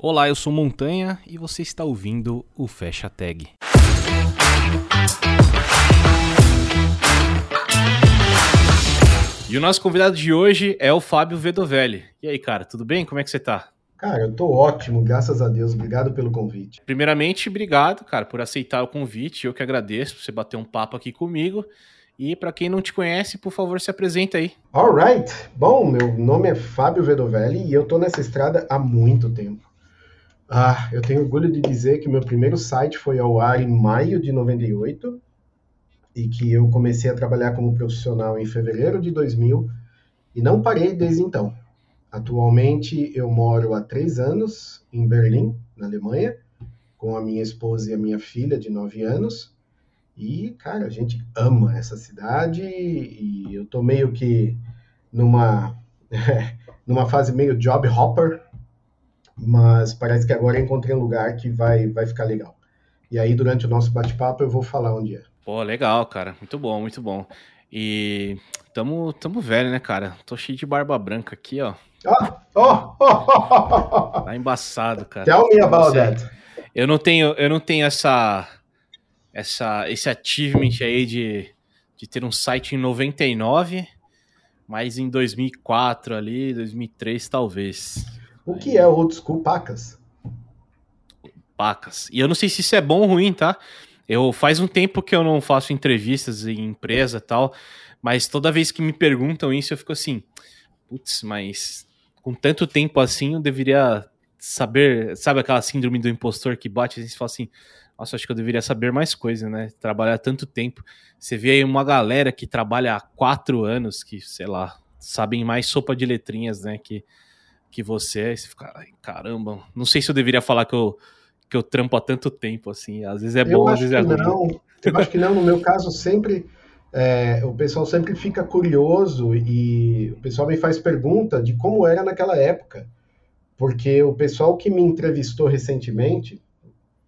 Olá, eu sou Montanha e você está ouvindo o Fecha Tag. E o nosso convidado de hoje é o Fábio Vedovelli. E aí, cara, tudo bem? Como é que você tá? Cara, eu tô ótimo, graças a Deus. Obrigado pelo convite. Primeiramente, obrigado, cara, por aceitar o convite. Eu que agradeço por você bater um papo aqui comigo. E para quem não te conhece, por favor, se apresenta aí. Alright. Bom, meu nome é Fábio Vedovelli e eu tô nessa estrada há muito tempo. Ah, eu tenho orgulho de dizer que meu primeiro site foi ao ar em maio de 98 e que eu comecei a trabalhar como profissional em fevereiro de 2000 e não parei desde então. Atualmente eu moro há três anos em Berlim, na Alemanha, com a minha esposa e a minha filha de nove anos. E, cara, a gente ama essa cidade e eu tô meio que numa, numa fase meio job hopper, mas parece que agora encontrei um lugar que vai, vai ficar legal. E aí, durante o nosso bate-papo, eu vou falar onde é. Pô, legal, cara. Muito bom, muito bom. E tamo, tamo velho, né, cara? Tô cheio de barba branca aqui, ó. Oh, oh, oh, tá embaçado, cara. Tell me about that. Eu não tenho, eu não tenho essa, essa, esse achievement aí de, de ter um site em 99, mas em 2004 ali, 2003 talvez. O que é old school pacas? Pacas. E eu não sei se isso é bom ou ruim, tá? Eu faz um tempo que eu não faço entrevistas em empresa tal, mas toda vez que me perguntam isso eu fico assim, putz, mas com tanto tempo assim eu deveria saber, sabe aquela síndrome do impostor que bate e fala assim, nossa, acho que eu deveria saber mais coisa, né? Trabalhar tanto tempo. Você vê aí uma galera que trabalha há quatro anos, que, sei lá, sabem mais sopa de letrinhas, né? Que, que você, você fica, ai, caramba, não sei se eu deveria falar que eu, que eu trampo há tanto tempo, assim, às vezes é bom, às vezes é ruim. Não, eu acho que não, no meu caso sempre, é, o pessoal sempre fica curioso e o pessoal me faz pergunta de como era naquela época, porque o pessoal que me entrevistou recentemente,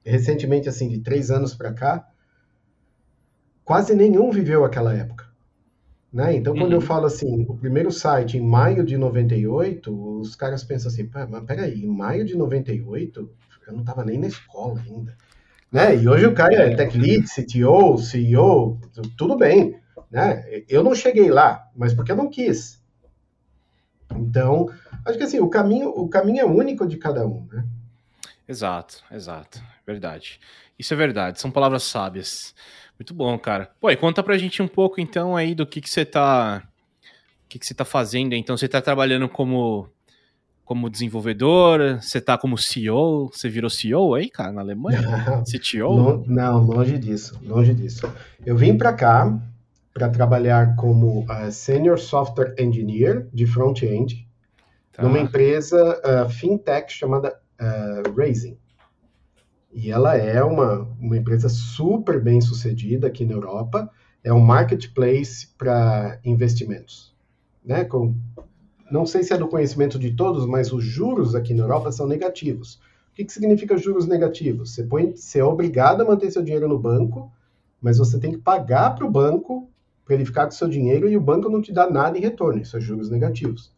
recentemente assim, de três anos para cá, quase nenhum viveu aquela época. Né? Então, quando uhum. eu falo assim, o primeiro site em maio de 98, os caras pensam assim, mas peraí, em maio de 98, eu não estava nem na escola ainda. Né? E hoje o cara é tech lead, CTO, CEO, tudo bem. Né? Eu não cheguei lá, mas porque eu não quis. Então, acho que assim, o caminho, o caminho é único de cada um, né? Exato, exato. Verdade. Isso é verdade, são palavras sábias. Muito bom, cara. Pô, e conta pra gente um pouco então aí do que que você tá o que que você tá fazendo. Então você tá trabalhando como como desenvolvedor, você tá como CEO, você virou CEO aí, cara, na Alemanha? CTO? Não, longe disso, longe disso. Eu vim para cá para trabalhar como uh, Senior Software Engineer de front-end tá. numa empresa uh, fintech chamada uh, Raising. E ela é uma, uma empresa super bem sucedida aqui na Europa, é um marketplace para investimentos. Né? Com, não sei se é do conhecimento de todos, mas os juros aqui na Europa são negativos. O que, que significa juros negativos? Você, põe, você é obrigado a manter seu dinheiro no banco, mas você tem que pagar para o banco para ele ficar com seu dinheiro e o banco não te dá nada em retorno. Isso é juros negativos.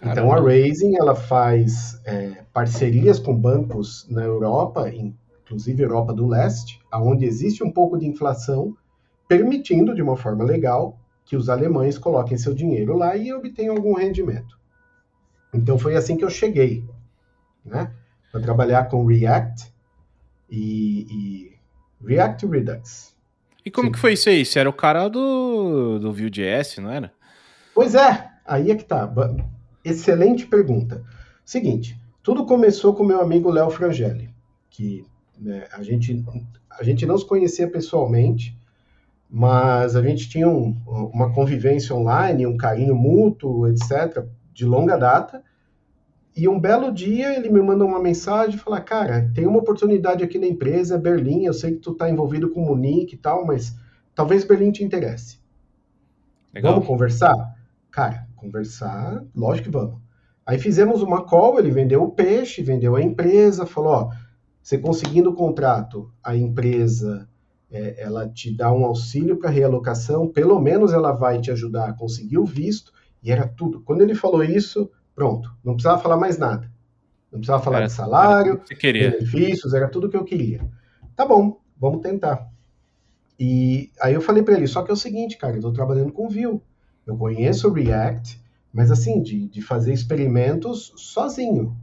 Caramba. Então a Raising ela faz é, parcerias com bancos na Europa, inclusive Europa do Leste, aonde existe um pouco de inflação, permitindo de uma forma legal que os alemães coloquem seu dinheiro lá e obtenham algum rendimento. Então foi assim que eu cheguei, né, para trabalhar com React e, e React Redux. E como Sim. que foi isso aí? Você era o cara do, do Vue.js, não era? Pois é, aí é que tá. Excelente pergunta. Seguinte, tudo começou com meu amigo Léo Frangelli, que né, a, gente, a gente não se conhecia pessoalmente, mas a gente tinha um, uma convivência online, um carinho mútuo, etc., de longa data. E um belo dia ele me manda uma mensagem e fala: Cara, tem uma oportunidade aqui na empresa, é Berlim. Eu sei que tu está envolvido com Munique e tal, mas talvez Berlim te interesse. Legal. Vamos conversar? Cara, conversar, lógico que vamos. Aí fizemos uma call, ele vendeu o peixe, vendeu a empresa, falou, ó, você conseguindo o contrato, a empresa, é, ela te dá um auxílio para realocação, pelo menos ela vai te ajudar a conseguir o visto, e era tudo. Quando ele falou isso, pronto, não precisava falar mais nada. Não precisava falar era, de salário, benefícios, era tudo que eu queria. Tá bom, vamos tentar. E aí eu falei para ele, só que é o seguinte, cara, eu tô trabalhando com Vue. Eu conheço o React, mas assim, de, de fazer experimentos sozinho.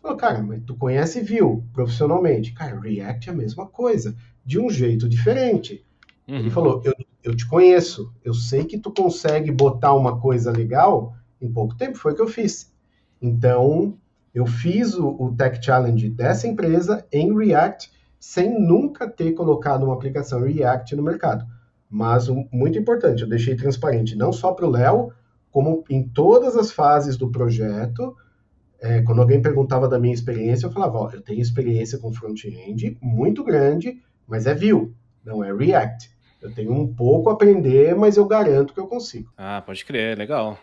Falou, cara, mas tu conhece Vue profissionalmente. Cara, React é a mesma coisa, de um jeito diferente. Uhum. Ele falou, eu, eu te conheço, eu sei que tu consegue botar uma coisa legal em pouco tempo, foi o que eu fiz. Então, eu fiz o, o Tech Challenge dessa empresa em React, sem nunca ter colocado uma aplicação React no mercado. Mas, muito importante, eu deixei transparente, não só para o Léo, como em todas as fases do projeto, é, quando alguém perguntava da minha experiência, eu falava, ó, eu tenho experiência com front-end muito grande, mas é Vue, não é React. Eu tenho um pouco a aprender, mas eu garanto que eu consigo. Ah, pode crer, legal.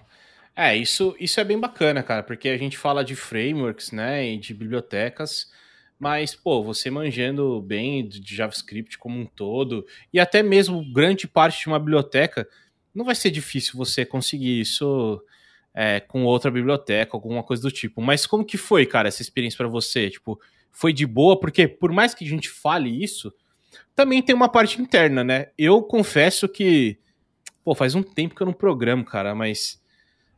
É, isso, isso é bem bacana, cara, porque a gente fala de frameworks, né, e de bibliotecas, mas, pô, você manjando bem de JavaScript como um todo, e até mesmo grande parte de uma biblioteca, não vai ser difícil você conseguir isso é, com outra biblioteca, alguma coisa do tipo. Mas como que foi, cara, essa experiência para você? Tipo, foi de boa? Porque por mais que a gente fale isso, também tem uma parte interna, né? Eu confesso que, pô, faz um tempo que eu não programo, cara, mas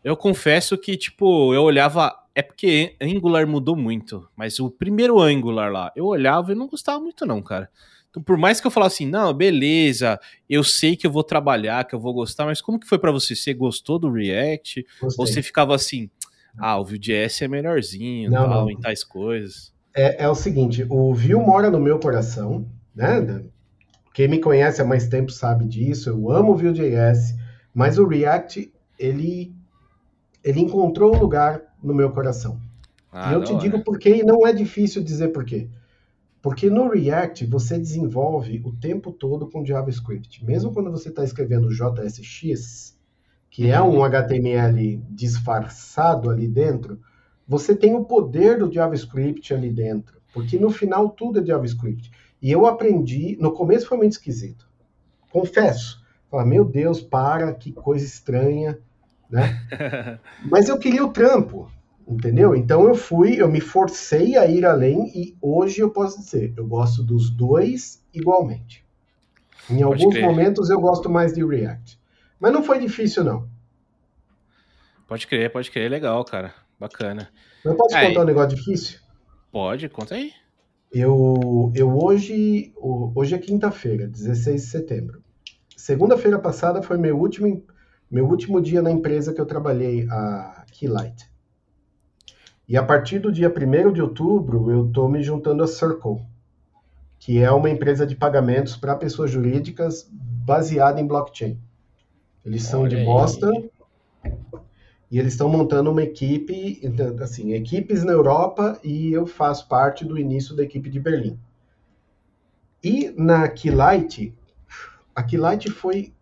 eu confesso que, tipo, eu olhava. É porque Angular mudou muito, mas o primeiro Angular lá, eu olhava e não gostava muito, não, cara. Então, por mais que eu falasse assim, não, beleza, eu sei que eu vou trabalhar, que eu vou gostar, mas como que foi para você? Você gostou do React? Gostei. Ou você ficava assim, ah, o Vue.js é melhorzinho, não, tal, não. em tais coisas? É, é o seguinte, o Vue mora no meu coração, né? Quem me conhece há mais tempo sabe disso, eu amo o Vue.js, mas o React, ele, ele encontrou um lugar no meu coração. Ah, e eu te digo por quê, e não é difícil dizer por quê. Porque no React você desenvolve o tempo todo com JavaScript. Mesmo quando você está escrevendo JSX, que é um HTML disfarçado ali dentro, você tem o poder do JavaScript ali dentro. Porque no final tudo é JavaScript. E eu aprendi, no começo foi muito esquisito. Confesso. Falar, meu Deus, para, que coisa estranha, né? Mas eu queria o trampo. Entendeu? Então eu fui, eu me forcei a ir além e hoje eu posso dizer, eu gosto dos dois igualmente. Em Pode alguns crer. momentos eu gosto mais de React. Mas não foi difícil, não. Pode crer, pode crer, legal, cara. Bacana. Eu posso é, contar um negócio difícil? Pode, conta aí. Eu, eu hoje, hoje é quinta-feira, 16 de setembro. Segunda-feira passada foi meu último, meu último dia na empresa que eu trabalhei, a Keylight. E a partir do dia 1 de outubro, eu estou me juntando a Circle, que é uma empresa de pagamentos para pessoas jurídicas baseada em blockchain. Eles são Olha de Boston aí. e eles estão montando uma equipe, então, assim, equipes na Europa e eu faço parte do início da equipe de Berlim. E na Keylight, a Keylight foi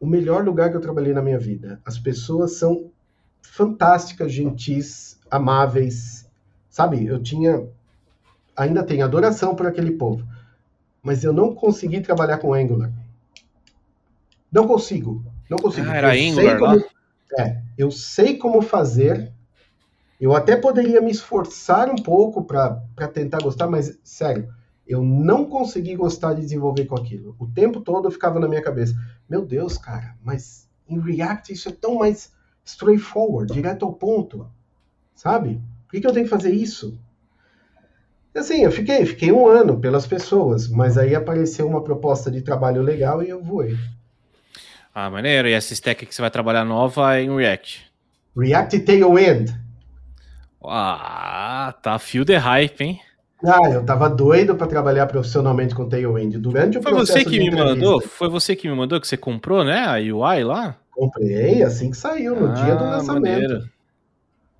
o melhor lugar que eu trabalhei na minha vida. As pessoas são fantásticas, gentis, amáveis, sabe? Eu tinha, ainda tenho adoração por aquele povo, mas eu não consegui trabalhar com Angular. Não consigo, não consigo. Ah, era eu Angular como, É, eu sei como fazer. Eu até poderia me esforçar um pouco para tentar gostar, mas sério, eu não consegui gostar de desenvolver com aquilo. O tempo todo eu ficava na minha cabeça: meu Deus, cara, mas em React isso é tão mais straightforward, direto ao ponto sabe? Por que, que eu tenho que fazer isso? Assim, eu fiquei, fiquei um ano pelas pessoas, mas aí apareceu uma proposta de trabalho legal e eu voei. Ah, maneiro. E essa stack que você vai trabalhar nova é em React? React Tailwind. Ah, tá fio de hype, hein? Ah, eu tava doido para trabalhar profissionalmente com Tailwind durante o Foi você que me mandou? Foi você que me mandou que você comprou, né? A UI lá? Comprei assim que saiu, no ah, dia do lançamento. Maneiro.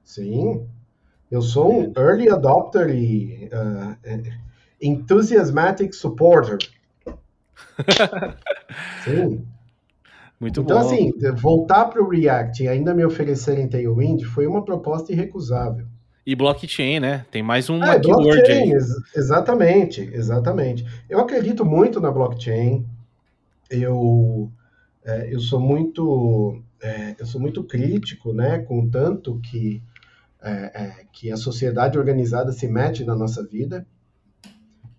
Sim. Eu sou um early adopter e uh, enthusiasmatic supporter. Sim. Muito então, bom. assim, voltar para o React e ainda me oferecerem Tailwind foi uma proposta irrecusável. E blockchain, né? Tem mais um é, keyword aí. Ex exatamente, exatamente. Eu acredito muito na blockchain. Eu, é, eu sou muito é, eu sou muito crítico, né? Com tanto que é, é, que a sociedade organizada se mete na nossa vida.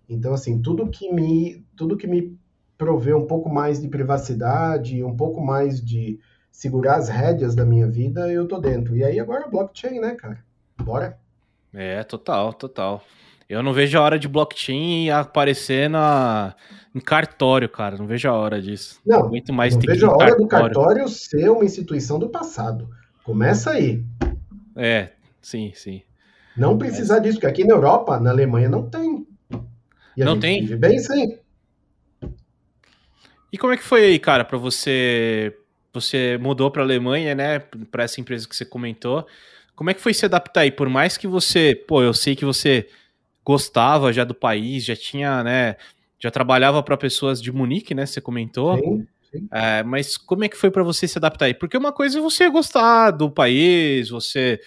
Então, assim, tudo que me, tudo que me provê um pouco mais de privacidade, um pouco mais de segurar as rédeas da minha vida, eu tô dentro. E aí agora blockchain, né, cara? Bora. É, total, total. Eu não vejo a hora de blockchain aparecer na, em cartório, cara. Não vejo a hora disso. Não, muito mais não vejo a hora cartório. do cartório ser uma instituição do passado. Começa aí. É, sim, sim. Não precisar Mas... disso, porque aqui na Europa, na Alemanha, não tem. E não tem? Vive bem sim. E como é que foi aí, cara, para você você mudou para a Alemanha, né, para essa empresa que você comentou. Como é que foi se adaptar aí? Por mais que você, pô, eu sei que você gostava já do país, já tinha, né, já trabalhava para pessoas de Munique, né, você comentou. Sim. sim. É, mas como é que foi para você se adaptar aí? Porque uma coisa é você gostar do país, você,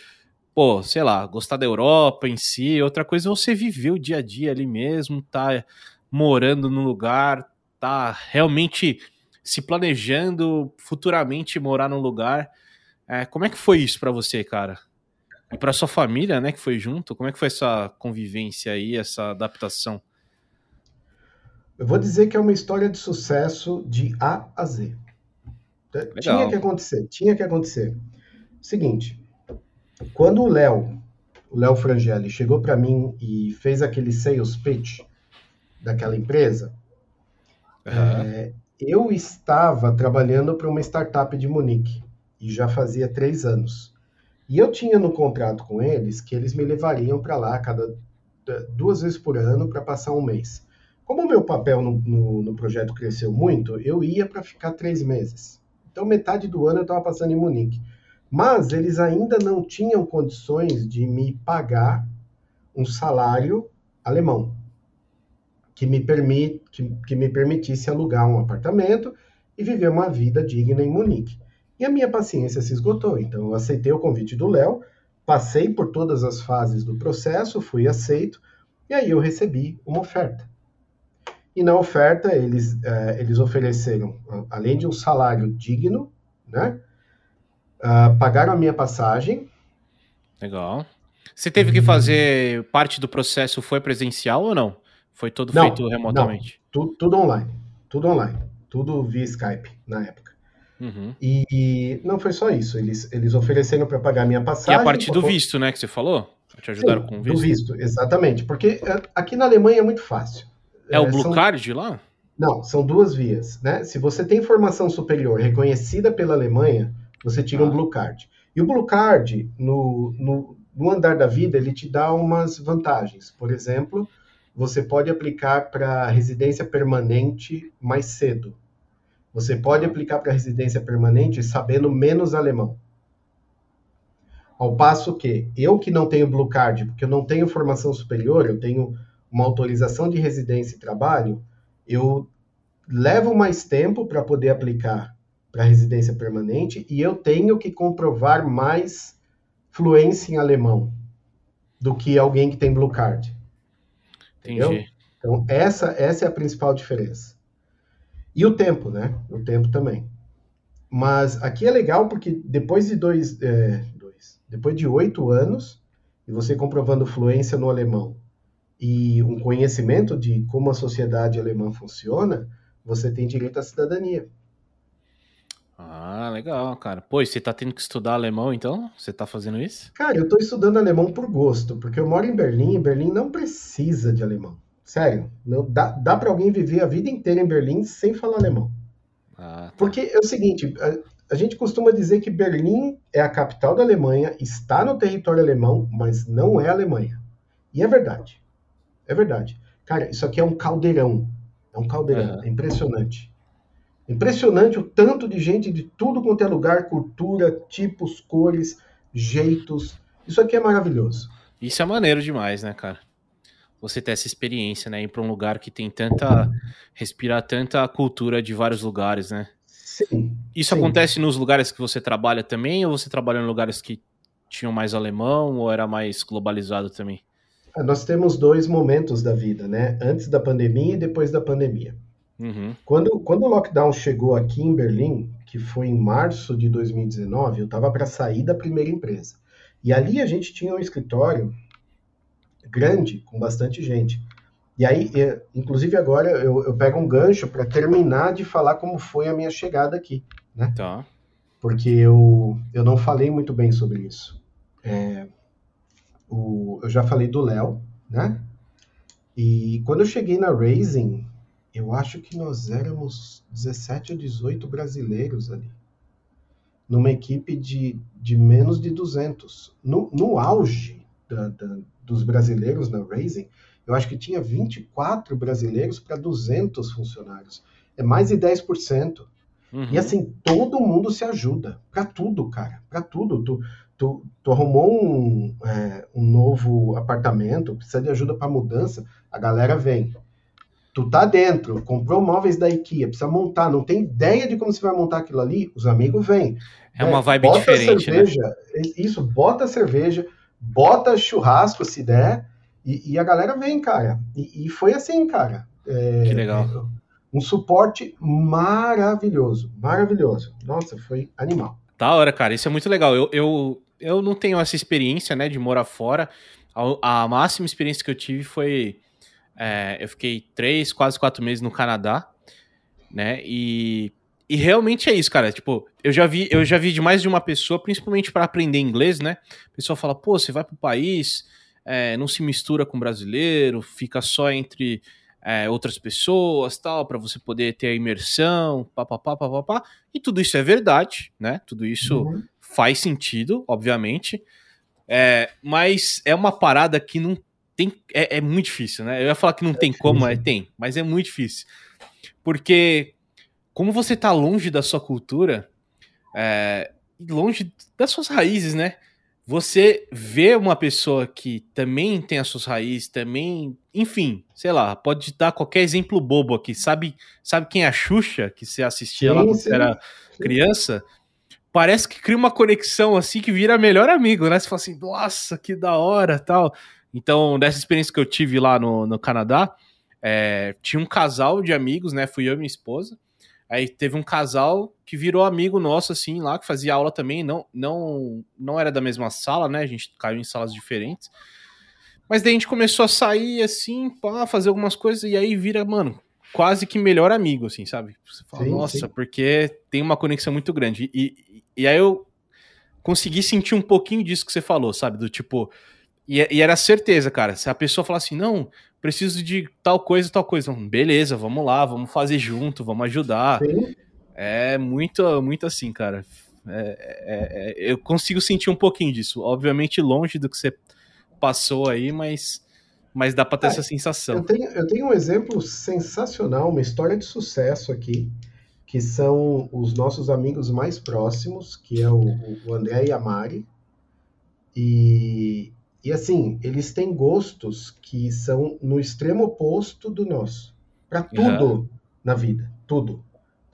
pô, sei lá, gostar da Europa em si, outra coisa é você viver o dia a dia ali mesmo, tá morando no lugar, tá realmente se planejando futuramente morar num lugar. É, como é que foi isso para você, cara? E para sua família, né, que foi junto? Como é que foi essa convivência aí, essa adaptação? Eu vou dizer que é uma história de sucesso de A a Z. Legal. Tinha que acontecer, tinha que acontecer. Seguinte, quando o Léo, o Léo Frangeli, chegou para mim e fez aquele sales pitch daquela empresa, uhum. é, eu estava trabalhando para uma startup de Munique e já fazia três anos. E eu tinha no contrato com eles que eles me levariam para lá cada duas vezes por ano para passar um mês. Como o meu papel no, no, no projeto cresceu muito, eu ia para ficar três meses. Então, metade do ano eu estava passando em Munique. Mas eles ainda não tinham condições de me pagar um salário alemão que me, permit, que, que me permitisse alugar um apartamento e viver uma vida digna em Munique. E a minha paciência se esgotou, então eu aceitei o convite do Léo, passei por todas as fases do processo, fui aceito, e aí eu recebi uma oferta. E na oferta eles, uh, eles ofereceram, além de um salário digno, né, uh, pagaram a minha passagem. Legal. Você teve que fazer parte do processo, foi presencial ou não? Foi tudo não, feito remotamente? Não, tudo, tudo online. Tudo online. Tudo via Skype na época. Uhum. E não foi só isso. Eles, eles ofereceram para pagar minha passagem. E a partir do visto, né, que você falou? Te ajudaram Sim, com o visto? Do visto, exatamente. Porque é, aqui na Alemanha é muito fácil. É, é o Blue são... Card lá? Não, são duas vias. Né? Se você tem formação superior reconhecida pela Alemanha, você tira ah. um Blue Card. E o Blue Card, no, no, no andar da vida, ele te dá umas vantagens. Por exemplo, você pode aplicar para residência permanente mais cedo. Você pode aplicar para residência permanente sabendo menos alemão. Ao passo que eu que não tenho Blue Card, porque eu não tenho formação superior, eu tenho uma autorização de residência e trabalho, eu levo mais tempo para poder aplicar para residência permanente e eu tenho que comprovar mais fluência em alemão do que alguém que tem Blue Card. Entendeu? Entendi. Então, essa, essa é a principal diferença. E o tempo, né? O tempo também. Mas aqui é legal porque depois de dois, é, dois depois de oito anos, e você comprovando fluência no alemão e um conhecimento de como a sociedade alemã funciona, você tem direito à cidadania. Ah, legal, cara. Pô, e você tá tendo que estudar alemão, então? Você tá fazendo isso? Cara, eu tô estudando alemão por gosto, porque eu moro em Berlim e Berlim não precisa de alemão. Sério, não, dá, dá para alguém viver a vida inteira em Berlim sem falar alemão. Ah, tá. Porque é o seguinte, a, a gente costuma dizer que Berlim é a capital da Alemanha, está no território alemão, mas não é Alemanha. E é verdade. É verdade. Cara, isso aqui é um caldeirão. É um caldeirão. É, é impressionante. Impressionante o tanto de gente de tudo quanto é lugar, cultura, tipos, cores, jeitos. Isso aqui é maravilhoso. Isso é maneiro demais, né, cara? Você ter essa experiência, né? Ir para um lugar que tem tanta. respirar tanta cultura de vários lugares, né? Sim. Isso sim. acontece nos lugares que você trabalha também, ou você trabalha em lugares que tinham mais alemão, ou era mais globalizado também? Ah, nós temos dois momentos da vida, né? Antes da pandemia e depois da pandemia. Uhum. Quando, quando o lockdown chegou aqui em Berlim, que foi em março de 2019, eu estava para sair da primeira empresa. E ali a gente tinha um escritório grande, com bastante gente. E aí, inclusive agora, eu, eu pego um gancho para terminar de falar como foi a minha chegada aqui, né? Tá. Porque eu, eu não falei muito bem sobre isso. É, o, eu já falei do Léo, né? E quando eu cheguei na Raising, eu acho que nós éramos 17 ou 18 brasileiros ali. Numa equipe de, de menos de 200. No, no auge da, da, dos brasileiros na Raising, eu acho que tinha 24 brasileiros para 200 funcionários. É mais de 10%. Uhum. E assim, todo mundo se ajuda. Para tudo, cara. Para tudo. Tu, tu, tu arrumou um, é, um novo apartamento, precisa de ajuda para mudança, a galera vem. Tu tá dentro, comprou móveis da IKEA, precisa montar, não tem ideia de como você vai montar aquilo ali, os amigos vêm. É uma vibe diferente, né? cerveja, né? Isso, bota cerveja, bota churrasco se der, e, e a galera vem, cara. E, e foi assim, cara. É, que legal. Um suporte maravilhoso, maravilhoso. Nossa, foi animal. Da hora, cara. Isso é muito legal. Eu, eu, eu não tenho essa experiência, né, de morar fora. A, a máxima experiência que eu tive foi. É, eu fiquei três, quase quatro meses no Canadá, né? E, e realmente é isso, cara. Tipo, eu já vi, eu já vi de mais de uma pessoa, principalmente para aprender inglês, né? A pessoa fala, pô, você vai pro país, é, não se mistura com brasileiro, fica só entre é, outras pessoas, tal, para você poder ter a imersão, papapá, papapá. E tudo isso é verdade, né? Tudo isso uhum. faz sentido, obviamente. É, mas é uma parada que não tem. É, é, muito difícil, né? Eu ia falar que não tem difícil. como, é, tem, mas é muito difícil. Porque, como você tá longe da sua cultura, é, longe das suas raízes, né? Você vê uma pessoa que também tem as suas raízes, também, enfim, sei lá, pode dar qualquer exemplo bobo aqui. Sabe, sabe quem é a Xuxa que você assistia sim, lá quando você era sim. criança? Parece que cria uma conexão assim que vira melhor amigo, né? Você fala assim, nossa, que da hora, tal. Então, dessa experiência que eu tive lá no, no Canadá, é, tinha um casal de amigos, né? Fui eu e minha esposa. Aí teve um casal que virou amigo nosso, assim, lá, que fazia aula também. Não, não, não era da mesma sala, né? A gente caiu em salas diferentes. Mas daí a gente começou a sair, assim, para fazer algumas coisas, e aí vira, mano, quase que melhor amigo, assim, sabe? Você fala, sim, nossa, sim. porque tem uma conexão muito grande. E, e aí eu consegui sentir um pouquinho disso que você falou, sabe? Do tipo. E, e era certeza, cara. Se a pessoa falar assim, não, preciso de tal coisa, tal coisa. Beleza, vamos lá, vamos fazer junto, vamos ajudar. Sim. É muito, muito assim, cara. É, é, é, eu consigo sentir um pouquinho disso. Obviamente longe do que você passou aí, mas, mas dá para ter é, essa sensação. Eu tenho, eu tenho um exemplo sensacional, uma história de sucesso aqui, que são os nossos amigos mais próximos, que é o, o André e a Mari. E e assim, eles têm gostos que são no extremo oposto do nosso. Para tudo uhum. na vida, tudo.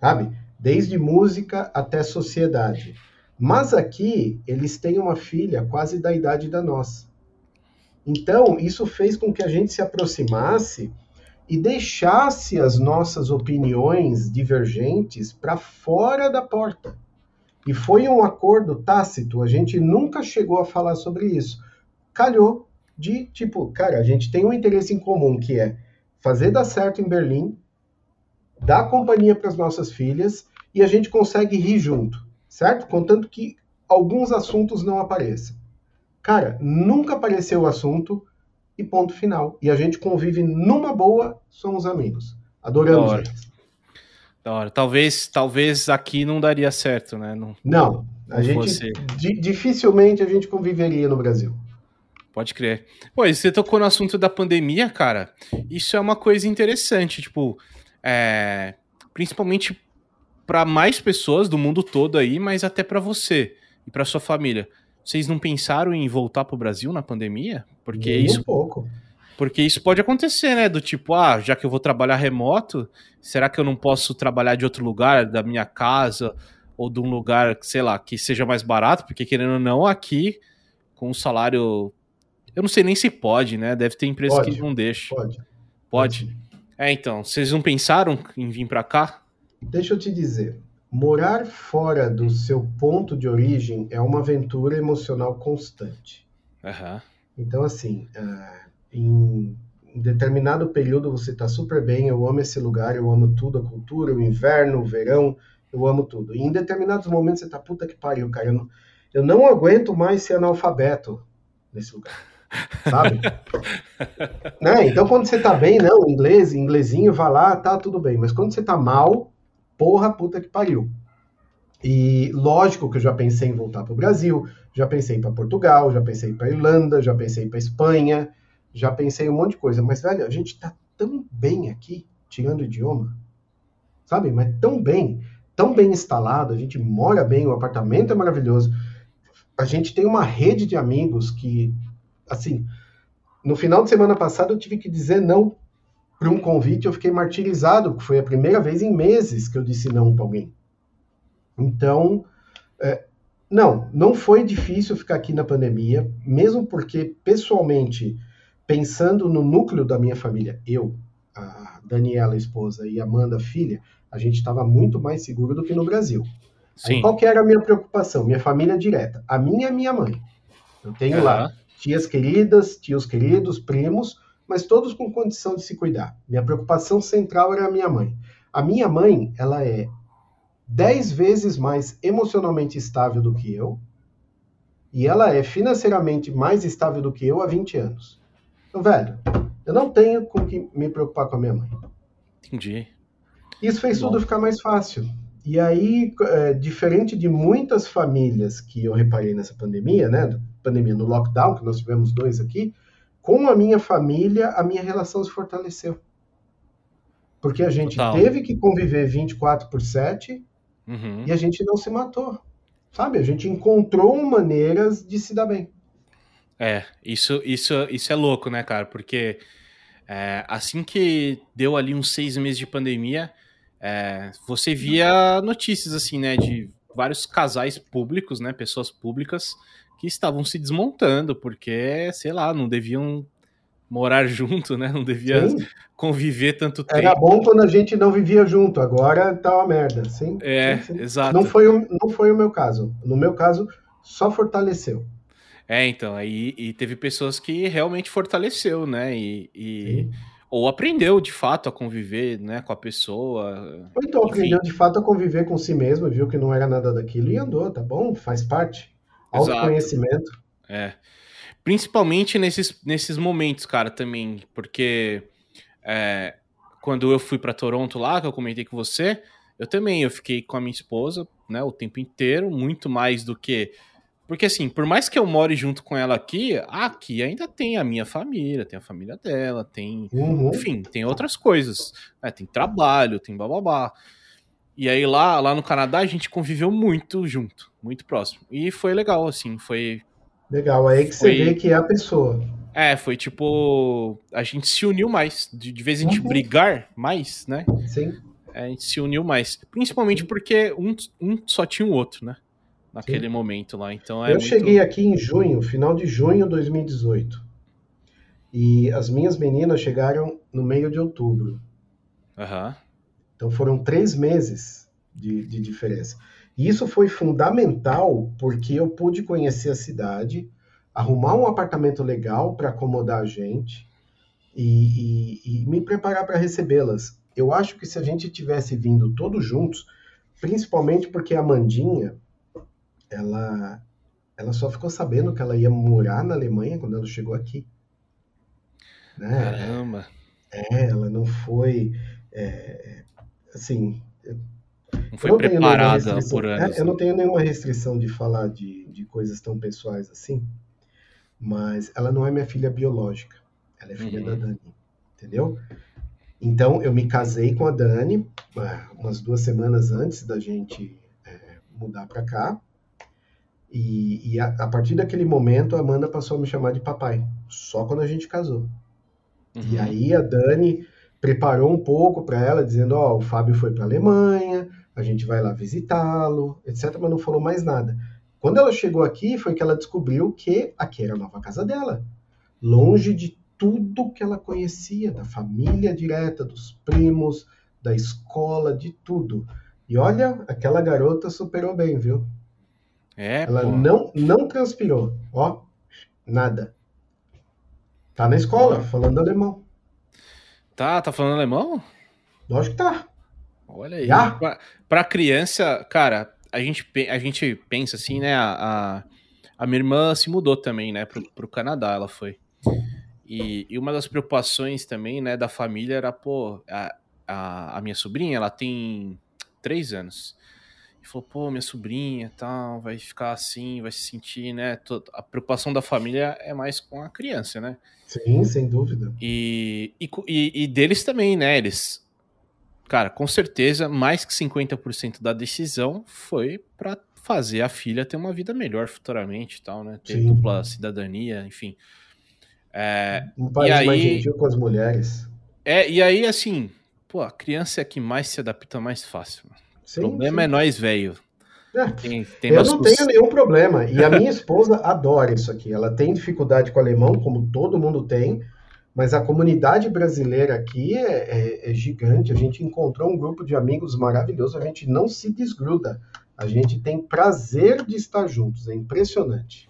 Sabe? Desde música até sociedade. Mas aqui, eles têm uma filha quase da idade da nossa. Então, isso fez com que a gente se aproximasse e deixasse as nossas opiniões divergentes para fora da porta. E foi um acordo tácito, a gente nunca chegou a falar sobre isso calhou de, tipo, cara, a gente tem um interesse em comum que é fazer dar certo em Berlim, dar companhia para as nossas filhas e a gente consegue rir junto, certo? Contanto que alguns assuntos não apareçam. Cara, nunca apareceu o assunto e ponto final. E a gente convive numa boa, somos amigos. Adoramos eles. Da hora. Talvez, talvez aqui não daria certo, né? Não, não a gente dificilmente a gente conviveria no Brasil. Pode crer. Pô, e você tocou no assunto da pandemia, cara. Isso é uma coisa interessante, tipo, é, principalmente para mais pessoas do mundo todo aí, mas até para você e para sua família. Vocês não pensaram em voltar pro Brasil na pandemia? Porque Nem isso pouco. Porque isso pode acontecer, né? Do tipo, ah, já que eu vou trabalhar remoto, será que eu não posso trabalhar de outro lugar, da minha casa ou de um lugar, sei lá, que seja mais barato? Porque querendo ou não, aqui com um salário eu não sei nem se pode, né? Deve ter empresas pode, que não deixam. Pode. Pode? É, então. Vocês não pensaram em vir para cá? Deixa eu te dizer. morar fora do seu ponto de origem é uma aventura emocional constante. Uhum. Então, assim, uh, em em determinado período você está super bem, eu amo esse lugar, eu amo tudo, a cultura, o inverno, o verão, eu amo tudo. E em determinados momentos você tá, puta que pariu, cara, eu não, eu não aguento mais ser analfabeto nesse lugar. Sabe? né? Então quando você tá bem, não, inglês, inglesinho, vai lá, tá tudo bem. Mas quando você tá mal, porra, puta que pariu. E lógico que eu já pensei em voltar para o Brasil, já pensei para Portugal, já pensei para Irlanda, já pensei para Espanha, já pensei um monte de coisa, mas, velho, a gente tá tão bem aqui, tirando o idioma, sabe? Mas tão bem, tão bem instalado, a gente mora bem, o apartamento é maravilhoso, a gente tem uma rede de amigos que, assim, no final de semana passado eu tive que dizer não para um convite, eu fiquei martirizado, porque foi a primeira vez em meses que eu disse não para alguém. Então, é, não, não foi difícil ficar aqui na pandemia, mesmo porque, pessoalmente, pensando no núcleo da minha família, eu, a Daniela, esposa, e a Amanda, filha, a gente estava muito mais seguro do que no Brasil. Sim. Aí, qual que era a minha preocupação? Minha família direta. A minha é minha mãe. Eu tenho uhum. lá tias queridas, tios queridos, primos, mas todos com condição de se cuidar. Minha preocupação central era a minha mãe. A minha mãe, ela é dez vezes mais emocionalmente estável do que eu, e ela é financeiramente mais estável do que eu há 20 anos. Então, velho, eu não tenho com que me preocupar com a minha mãe. Entendi. Isso fez Bom. tudo ficar mais fácil. E aí, é, diferente de muitas famílias que eu reparei nessa pandemia, né? Pandemia no lockdown, que nós tivemos dois aqui, com a minha família, a minha relação se fortaleceu. Porque a gente Total. teve que conviver 24 por 7 uhum. e a gente não se matou. Sabe? A gente encontrou maneiras de se dar bem. É, isso, isso, isso é louco, né, cara? Porque é, assim que deu ali uns seis meses de pandemia, é, você via notícias assim, né, de vários casais públicos, né, pessoas públicas que estavam se desmontando porque, sei lá, não deviam morar junto, né? Não devia sim. conviver tanto tempo. Era bom quando a gente não vivia junto, agora tá uma merda, sim. É, sim, sim. exato. Não foi, o, não foi o meu caso. No meu caso, só fortaleceu. É, então, aí e teve pessoas que realmente fortaleceu, né? E, e ou aprendeu de fato a conviver, né, com a pessoa. Ou então Enfim. aprendeu de fato a conviver com si mesmo, viu que não era nada daquilo e andou, tá bom? Faz parte. Autoconhecimento. É. Principalmente nesses, nesses momentos, cara, também, porque é, quando eu fui para Toronto lá, que eu comentei com você, eu também, eu fiquei com a minha esposa, né, o tempo inteiro, muito mais do que porque assim, por mais que eu more junto com ela aqui, aqui ainda tem a minha família, tem a família dela, tem. Uhum. Enfim, tem outras coisas. Né? Tem trabalho, tem bababá. E aí lá, lá no Canadá a gente conviveu muito junto, muito próximo. E foi legal, assim, foi. Legal, aí que foi... você vê que é a pessoa. É, foi tipo. A gente se uniu mais. De, de vez em gente uhum. brigar mais, né? Sim. É, a gente se uniu mais. Principalmente porque um, um só tinha o outro, né? Naquele Sim. momento lá. Então é Eu muito... cheguei aqui em junho, final de junho de 2018. E as minhas meninas chegaram no meio de outubro. Uhum. Então foram três meses de, de diferença. E isso foi fundamental porque eu pude conhecer a cidade, arrumar um apartamento legal para acomodar a gente e, e, e me preparar para recebê-las. Eu acho que se a gente tivesse vindo todos juntos, principalmente porque a Mandinha, ela, ela só ficou sabendo que ela ia morar na Alemanha quando ela chegou aqui. Né? Caramba! É, ela não foi, é, assim... Não foi preparada por anos. É, eu não tenho nenhuma restrição de falar de, de coisas tão pessoais assim, mas ela não é minha filha biológica. Ela é filha uhum. da Dani, entendeu? Então, eu me casei com a Dani ah, umas duas semanas antes da gente é, mudar para cá. E, e a, a, partir daquele momento, a Amanda passou a me chamar de papai, só quando a gente casou. Uhum. E aí a Dani preparou um pouco para ela, dizendo: Ó, oh, o Fábio foi para Alemanha, a gente vai lá visitá-lo, etc. Mas não falou mais nada. Quando ela chegou aqui, foi que ela descobriu que aqui era a nova casa dela, longe de tudo que ela conhecia, da família direta, dos primos, da escola, de tudo. E olha, aquela garota superou bem, viu? É, Ela pô. não, não transpirou. Ó, nada. Tá na escola, falando alemão. Tá, tá falando alemão? Lógico que tá. Olha aí. Já? Pra, pra criança, cara, a gente, a gente pensa assim, né? A, a, a minha irmã se mudou também, né? Pro, pro Canadá, ela foi. E, e uma das preocupações também, né, da família era, pô, a, a, a minha sobrinha, ela tem três anos. E falou, pô, minha sobrinha tal, vai ficar assim, vai se sentir, né? A preocupação da família é mais com a criança, né? Sim, sem dúvida. E, e, e- deles também, né? Eles, cara, com certeza, mais que 50% da decisão foi pra fazer a filha ter uma vida melhor futuramente e tal, né? Ter Sim. dupla cidadania, enfim. É, Um país aí- mais gentil com as mulheres. é, e aí, assim, pô, a criança é a que mais se adapta mais fácil. mano. Sim, o problema sim. é nós, velho. É, Tem, tem Eu não tenho nenhum problema. E a minha esposa adora isso aqui. Ela tem dificuldade com o alemão, como todo mundo tem, mas a comunidade brasileira aqui é, é- é gigante. A gente encontrou um grupo de amigos maravilhoso. A gente não se desgruda. A gente tem prazer de estar juntos. É impressionante.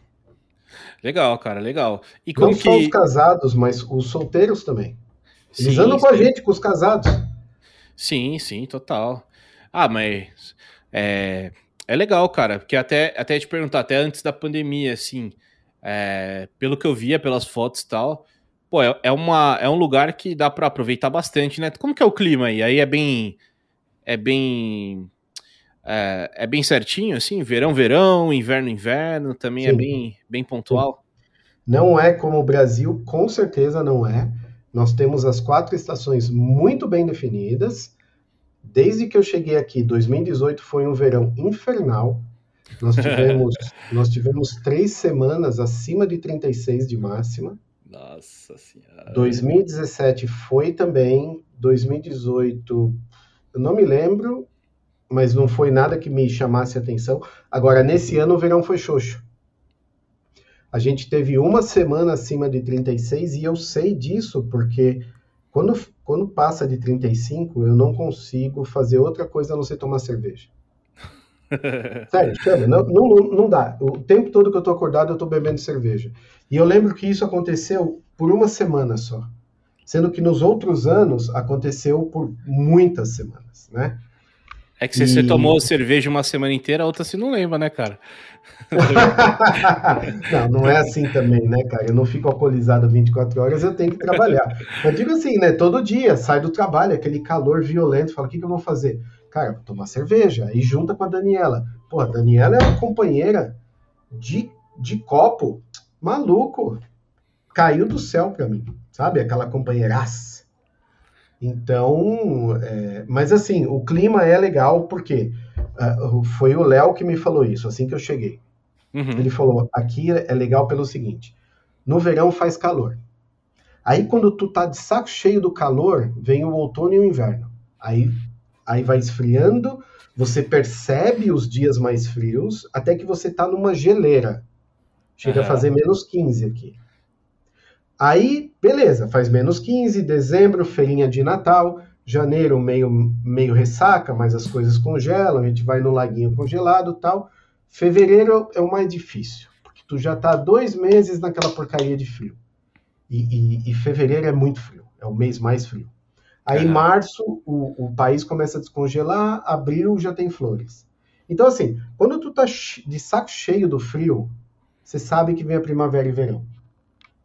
Legal, cara, legal. E Não só os casados, mas os solteiros também. Eles Sim, andam com a sim. gente, com os casados. Sim, sim, total. Ah, mas é, é legal, cara, porque até, até te perguntar, até antes da pandemia, assim, é, pelo que eu via pelas fotos e tal, pô, é, é, uma, é um lugar que dá pra aproveitar bastante, né? Como que é o clima aí? Aí é bem. É bem. É, é bem certinho, assim, verão, verão, inverno, inverno, também é Sim. bem, bem pontual. Não é como o Brasil, com certeza não é. Nós temos as quatro estações muito bem definidas. Desde que eu cheguei aqui, 2018 foi um verão infernal. Nós tivemos, nós tivemos três semanas acima de 36 de máxima. Nossa senhora. 2017 foi também. 2018, eu não me lembro, mas não foi nada que me chamasse a atenção. Agora, nesse ano, o verão foi xoxo. A gente teve uma semana acima de 36 e eu sei disso porque quando, quando passa de 35, eu não consigo fazer outra coisa a não ser tomar cerveja. Sério, sério, não, não, não dá. O tempo todo que eu tô acordado, eu tô bebendo cerveja. E eu lembro que isso aconteceu por uma semana só. Sendo que nos outros anos aconteceu por muitas semanas, né? É que se você E- tomou cerveja uma semana inteira, a outra você não lembra, né, cara? não, não é assim também, né, cara? Eu não fico alcoolizado 24 horas, eu tenho que trabalhar. Mas digo assim, né? Todo dia, sai do trabalho, aquele calor violento, fala, o que, que eu vou fazer? Cara, vou tomar cerveja. Aí junta com a Daniela. Pô, a Daniela é uma companheira de, de copo. Maluco. Caiu do céu pra mim, sabe? Aquela companheiraça. Então, é, mas assim, o clima é legal porque ah, foi o Léo que me falou isso, assim que eu cheguei. Uhum. Ele falou: aqui é legal pelo seguinte: no verão faz calor. Aí quando tu tá de saco cheio do calor, vem o outono e o inverno. Aí, aí vai esfriando, você percebe os dias mais frios, até que você tá numa geleira. Chega a Aham. fazer menos 15 aqui. Aí, beleza, faz menos 15, dezembro, feirinha de Natal, janeiro meio, meio ressaca, mas as coisas congelam, a gente vai no laguinho congelado tal. Fevereiro é o mais difícil, porque tu já tá dois meses naquela porcaria de frio. E, e- e fevereiro é muito frio, é o mês mais frio. Aí, março, o, o país começa a descongelar, abril já tem flores. Então, assim, quando tu tá de saco cheio do frio, você sabe que vem a primavera e verão.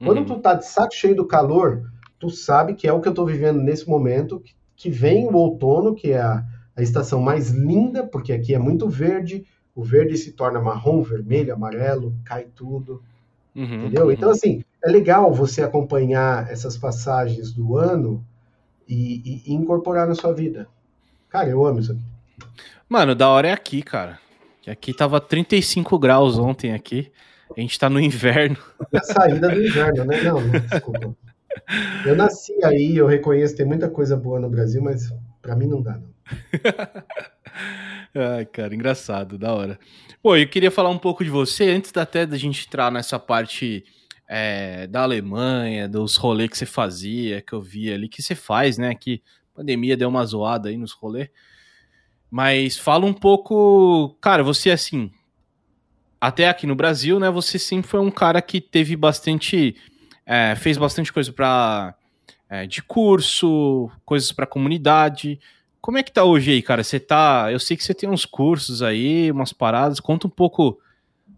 Quando Uhum. tu tá de saco cheio do calor, tu sabe que é o que eu tô vivendo nesse momento, que, que vem o outono, que é a, a estação mais linda, porque aqui é muito verde, o verde se torna marrom, vermelho, amarelo, cai tudo, Uhum, entendeu? uhum. Então, assim, é legal você acompanhar essas passagens do ano e, e- e incorporar na sua vida. Cara, eu amo isso aqui. Mano, da hora é aqui, cara. Aqui tava 35 graus ontem aqui. A gente tá no inverno. A saída do inverno, né? Não, não, desculpa. Eu nasci aí, eu reconheço, tem muita coisa boa no Brasil, mas pra mim não dá, não. Ai, cara, engraçado, da hora. Pô, eu queria falar um pouco de você, antes da- até da gente entrar nessa parte é, da Alemanha, dos rolês que você fazia, que eu vi ali, que você faz, né? Que a pandemia deu uma zoada aí nos rolês. Mas fala um pouco, cara, você assim, até aqui no Brasil, né? Você sempre foi um cara que teve bastante, é, fez bastante coisa para é, de curso, coisas para comunidade. Como é que tá hoje aí, cara? Você tá, eu sei que você tem uns cursos aí, umas paradas. Conta um pouco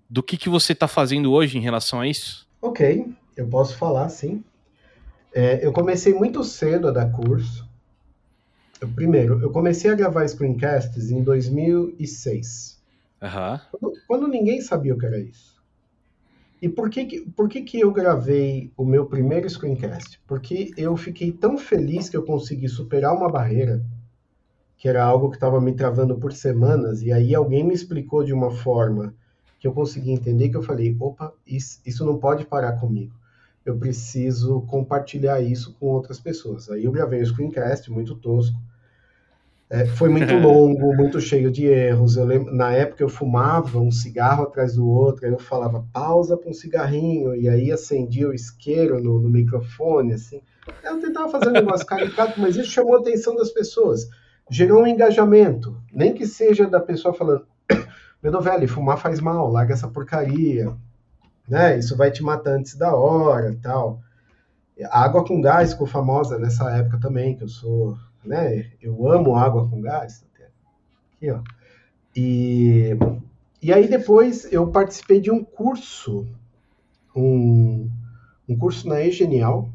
do que que você tá fazendo hoje em relação a isso. Ok, eu posso falar, sim. É, eu comecei muito cedo a dar curso. Eu, primeiro, eu comecei a gravar screencasts em 2006. Uhum. Quando, quando, ninguém sabia o que era isso. E por que, que, por que, que eu gravei o meu primeiro screencast? Porque eu fiquei tão feliz que eu consegui superar uma barreira, que era algo que estava me travando por semanas, e aí alguém me explicou de uma forma que eu consegui entender que eu falei, opa, isso, isso não pode parar comigo. Eu preciso compartilhar isso com outras pessoas. Aí eu gravei um screencast muito tosco, é, foi muito longo, muito cheio de erros. Eu lembro, na época eu fumava um cigarro atrás do outro, aí eu falava pausa para um cigarrinho, e aí acendia o isqueiro no, no microfone, assim. Eu tentava fazer um negócio caricato, mas isso chamou a atenção das pessoas. Gerou um engajamento, nem que seja da pessoa falando, meu velho, fumar faz mal, larga essa porcaria, né? Isso vai te matar antes da hora tal. A água com gás ficou famosa nessa época também, que eu sou né? Eu amo água com gás. Aqui, ó. E, e aí depois eu participei de um curso, um, um curso na eGenial,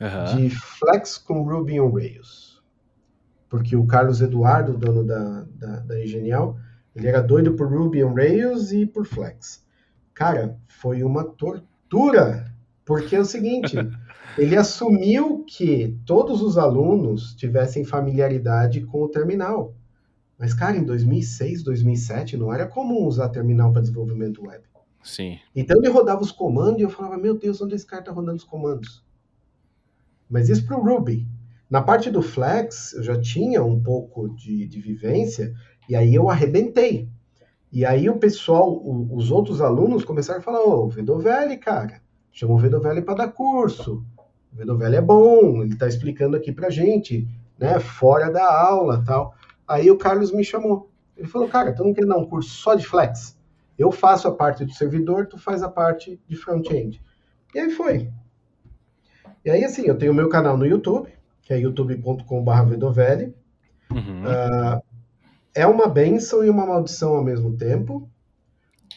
uhum. de Flex com Ruby on Rails. Porque o Carlos Eduardo, dono da, da, da eGenial, ele era doido por Ruby on Rails e por Flex. Cara, foi uma tortura, porque é o seguinte... ele assumiu que todos os alunos tivessem familiaridade com o terminal. Mas, cara, em 2006, 2007, não era comum usar terminal para desenvolvimento web. Sim. Então ele rodava os comandos e eu falava, meu Deus, onde esse cara está rodando os comandos? Mas isso para o Ruby. Na parte do Flex, eu já tinha um pouco de, de vivência, e aí eu arrebentei. E aí o pessoal, o, os outros alunos começaram a falar, ô, oh, Vedovelli, cara, chama o Vedovelli para dar curso. O Vedovelli é bom, ele está explicando aqui para gente, né, fora da aula tal. Aí o Carlos me chamou. Ele falou, cara, tu não quer dar um curso só de Flex? Eu faço a parte do servidor, tu faz a parte de front-end. E aí foi. E aí, assim, eu tenho o meu canal no YouTube, que é youtube.com.br Vedovelli. Uhum. Uh, é uma benção e uma maldição ao mesmo tempo,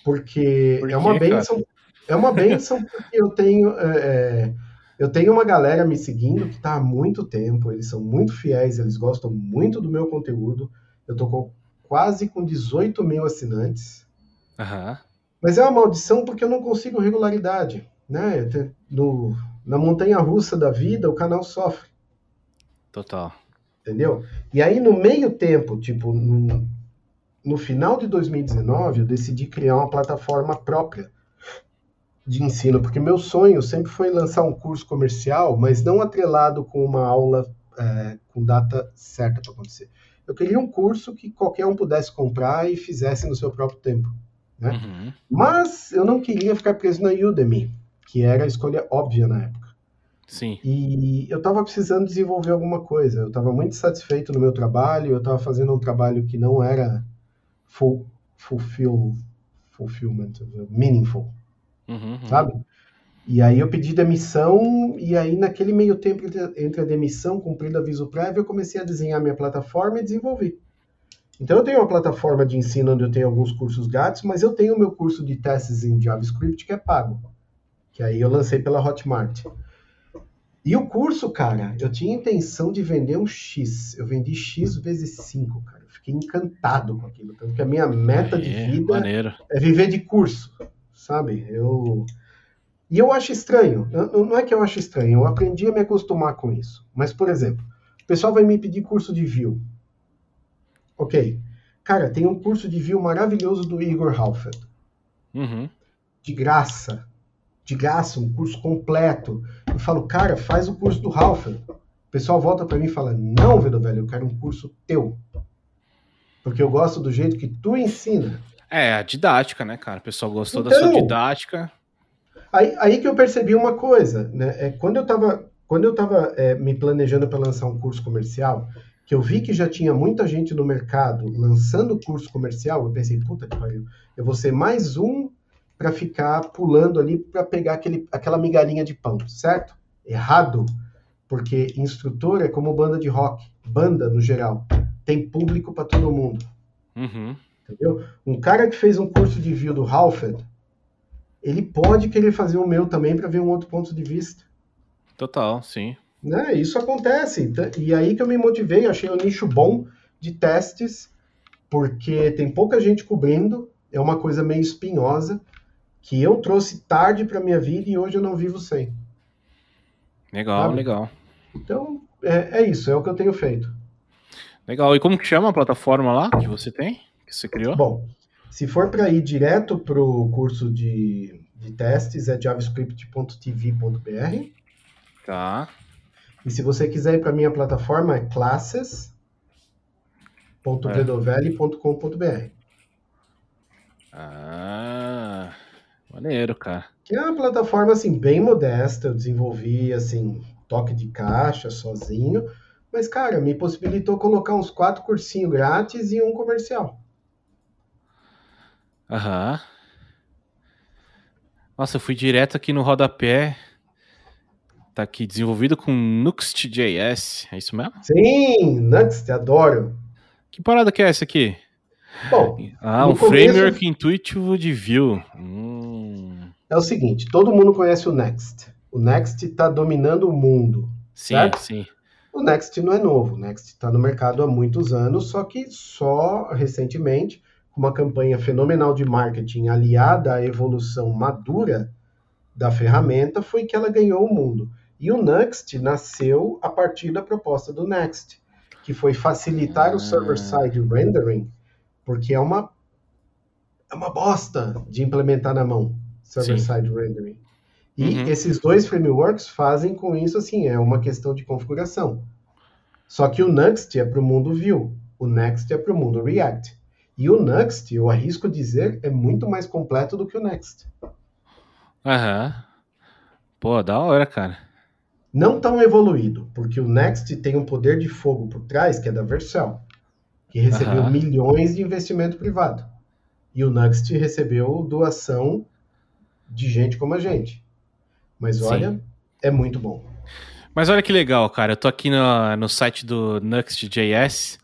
porque Por é uma benção. É uma benção porque eu tenho. É, é eu tenho uma galera me seguindo que está há muito tempo, eles são muito fiéis, eles gostam muito do meu conteúdo. Eu tô com quase com 18 mil assinantes. Uhum. Mas é uma maldição porque eu não consigo regularidade. Né? No, na montanha russa da vida, o canal sofre. Total. Entendeu? E aí, no meio tempo, tipo, no, no final de 2019, eu decidi criar uma plataforma própria de ensino, porque meu sonho sempre foi lançar um curso comercial, mas não atrelado com uma aula é, com data certa para acontecer. Eu queria um curso que qualquer um pudesse comprar e fizesse no seu próprio tempo. Né? Uhum. Mas eu não queria ficar preso na Udemy, que era a escolha óbvia na época. Sim. E eu estava precisando desenvolver alguma coisa. Eu estava muito satisfeito no meu trabalho, eu estava fazendo um trabalho que não era full, fulfill, fulfillment, meaningful. Uhum, uhum. Sabe? E aí eu pedi demissão, e aí naquele meio tempo entre a demissão, cumprido aviso prévio, eu comecei a desenhar minha plataforma e desenvolvi. Então eu tenho uma plataforma de ensino onde eu tenho alguns cursos grátis, mas eu tenho o meu curso de testes em JavaScript que é pago. Que aí eu lancei pela Hotmart. E o curso, cara, eu tinha intenção de vender um X. Eu vendi X vezes 5, cara. Eu fiquei encantado com aquilo. Tanto que a minha meta de vida maneiro. é viver de curso sabe? Eu e eu acho estranho. Não é que eu acho estranho, eu aprendi a me acostumar com isso. Mas, por exemplo, o pessoal vai me pedir curso de Vue. Ok. Cara, tem um curso de Vue maravilhoso do Igor Halfeld. Uhum. De graça. De graça, um curso completo. Eu falo, cara, faz o curso do Halfeld. O pessoal volta para mim e fala, não, Vedo Velho, eu quero um curso teu. Porque eu gosto do jeito que tu ensina. É, a didática, né, cara? O pessoal gostou então, da sua então, didática. Aí, aí que eu percebi uma coisa, né? É, quando eu estava quando eu tava é, me planejando para lançar um curso comercial, que eu vi que já tinha muita gente no mercado lançando curso comercial, eu pensei, puta que pariu, eu vou ser mais um para ficar pulando ali para pegar aquele, aquela migalhinha de pão, certo? Errado, porque instrutor é como banda de rock, banda no geral, tem público para todo mundo. Uhum. Entendeu? Um cara que fez um curso de view do Halford, ele pode querer fazer o meu também para ver um outro ponto de vista. Total, sim. Né? Isso acontece. E aí que eu me motivei, achei um nicho bom de testes, porque tem pouca gente cobrindo, é uma coisa meio espinhosa, que eu trouxe tarde para minha vida e hoje eu não vivo sem. Legal, sabe? legal. Então, é, é, isso, é o que eu tenho feito. Legal. E como que chama a plataforma lá que você tem, que você criou? Bom, se for para ir direto para o curso de, de testes, é javascript.tv.br. Tá. E se você quiser ir para minha plataforma, é classes.vedovelli.com.br. Ah, maneiro, cara. Que é uma plataforma, assim, bem modesta. Eu desenvolvi, assim, toque de caixa sozinho. Mas, cara, me possibilitou colocar uns quatro cursinhos grátis e um comercial. Aham. Nossa, eu fui direto aqui no rodapé Tá aqui, desenvolvido com Nuxt.js, é isso mesmo? Sim, Nuxt, adoro. Que parada que é essa aqui? Bom, ah, um começo... framework intuitivo de Vue. Hum. É o seguinte, todo mundo conhece o Next. O Next está dominando o mundo. Sim, certo? sim. O Next não é novo. O Next está no mercado há muitos anos, só que só recentemente, uma campanha fenomenal de marketing aliada à evolução madura da ferramenta, foi que ela ganhou o mundo. E o Next nasceu a partir da proposta do Next, que foi facilitar o server-side rendering, porque é uma, é uma bosta de implementar na mão, server-side rendering. E uhum. esses dois frameworks fazem com isso, assim, é uma questão de configuração. Só que o Next é para o mundo Vue, o Next é para o mundo React. E o Next, eu arrisco dizer, é muito mais completo do que o Next. Aham. Uhum. Pô, da hora, cara. Não tão evoluído, porque o Next tem um poder de fogo por trás, que é da Vercel, que recebeu uhum. milhões de investimento privado. E o Next recebeu doação de gente como a gente. As olha, Sim. é muito bom. Mas olha que legal, cara. Eu tô aqui no, no site do Next.js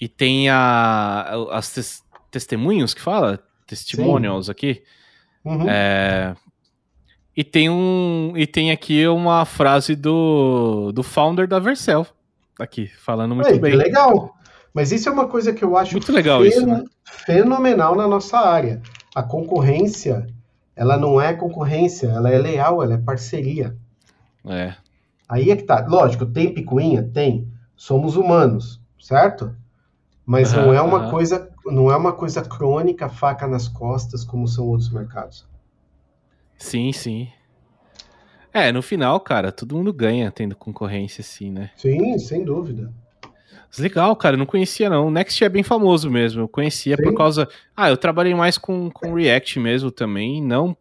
e tem a, as tes, testemunhos que fala? Testimonials Sim. aqui. Uhum. É, e tem um e tem aqui uma frase do, do founder da Vercel aqui falando muito Ei, bem. legal. Mas isso é uma coisa que eu acho muito legal fen isso, né? fenomenal na nossa área. A concorrência, ela não é concorrência, ela é leal, ela é parceria. É. Aí é que tá. Lógico, tem picuinha, tem. Somos humanos, certo? Mas uhum, não é uma uhum. coisa, não é uma coisa crônica, faca nas costas, como são outros mercados. Sim, sim. É, no final, cara, todo mundo ganha tendo concorrência assim, né? Sim, sem dúvida. Legal, cara, eu não conhecia não. O Next é bem famoso mesmo. Eu conhecia Sim. por causa. Ah, eu trabalhei mais com, com React mesmo também. Não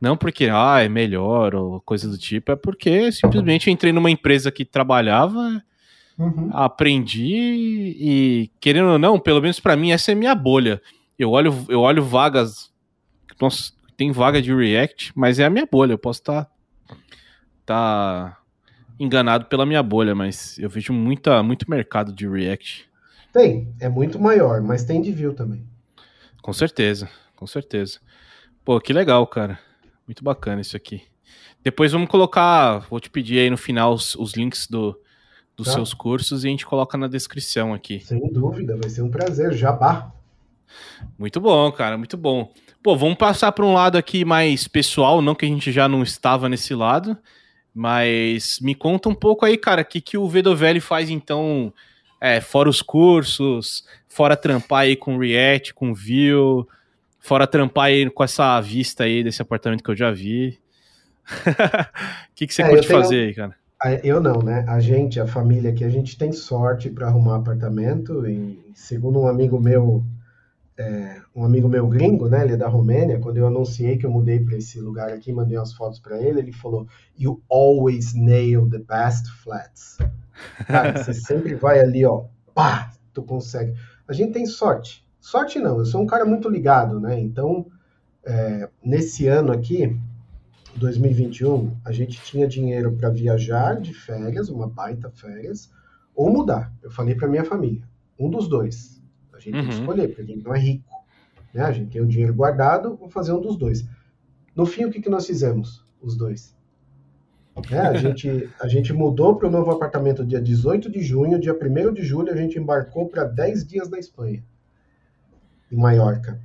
não porque ah, é melhor ou coisa do tipo, é porque simplesmente eu entrei numa empresa que trabalhava, uhum. aprendi e, querendo ou não, pelo menos para mim, essa é minha bolha. Eu olho, eu olho vagas. Nossa, tem vaga de React, mas é a minha bolha. Eu posso estar tá, tá enganado pela minha bolha, mas eu vejo muita, muito mercado de React. Tem, é muito maior, mas tem de Vue também. Com certeza, com certeza. Pô, que legal, cara. Muito bacana isso aqui. Depois vamos colocar, vou te pedir aí no final os, os links do, dos tá. seus cursos e a gente coloca na descrição aqui. Sem dúvida, vai ser um prazer. Jabá. Muito bom, cara, muito bom. Pô, vamos passar para um lado aqui mais pessoal, não que a gente já não estava nesse lado, mas me conta um pouco aí, cara, o que, que o Vedovelli faz então, é, fora os cursos, fora trampar aí com React, com Vue, fora trampar aí com essa vista aí desse apartamento que eu já vi. O que, que você é, curte tenho... fazer aí, cara? Eu não, né? A gente, a família aqui, a gente tem sorte para arrumar apartamento e segundo um amigo meu é, um amigo meu gringo, né? Ele é da Romênia. Quando eu anunciei que eu mudei para esse lugar aqui, mandei umas fotos para ele. Ele falou: "You always nail the best flats." Cara, você sempre vai ali, ó, pá, tu consegue. A gente tem sorte. Sorte não, eu sou um cara muito ligado, né? Então, é, nesse ano aqui, 2021, a gente tinha dinheiro para viajar de férias, uma baita férias, ou mudar. Eu falei para minha família, um dos dois. A gente uhum. tem que uhum. escolher, porque a gente não é rico. Né? A gente tem o dinheiro guardado, vou fazer um dos dois. No fim, o que, que nós fizemos? Os dois. É, a, gente, a gente mudou para o novo apartamento dia 18 de junho, dia 1 de julho a gente embarcou para 10 dias na Espanha, em Maiorca.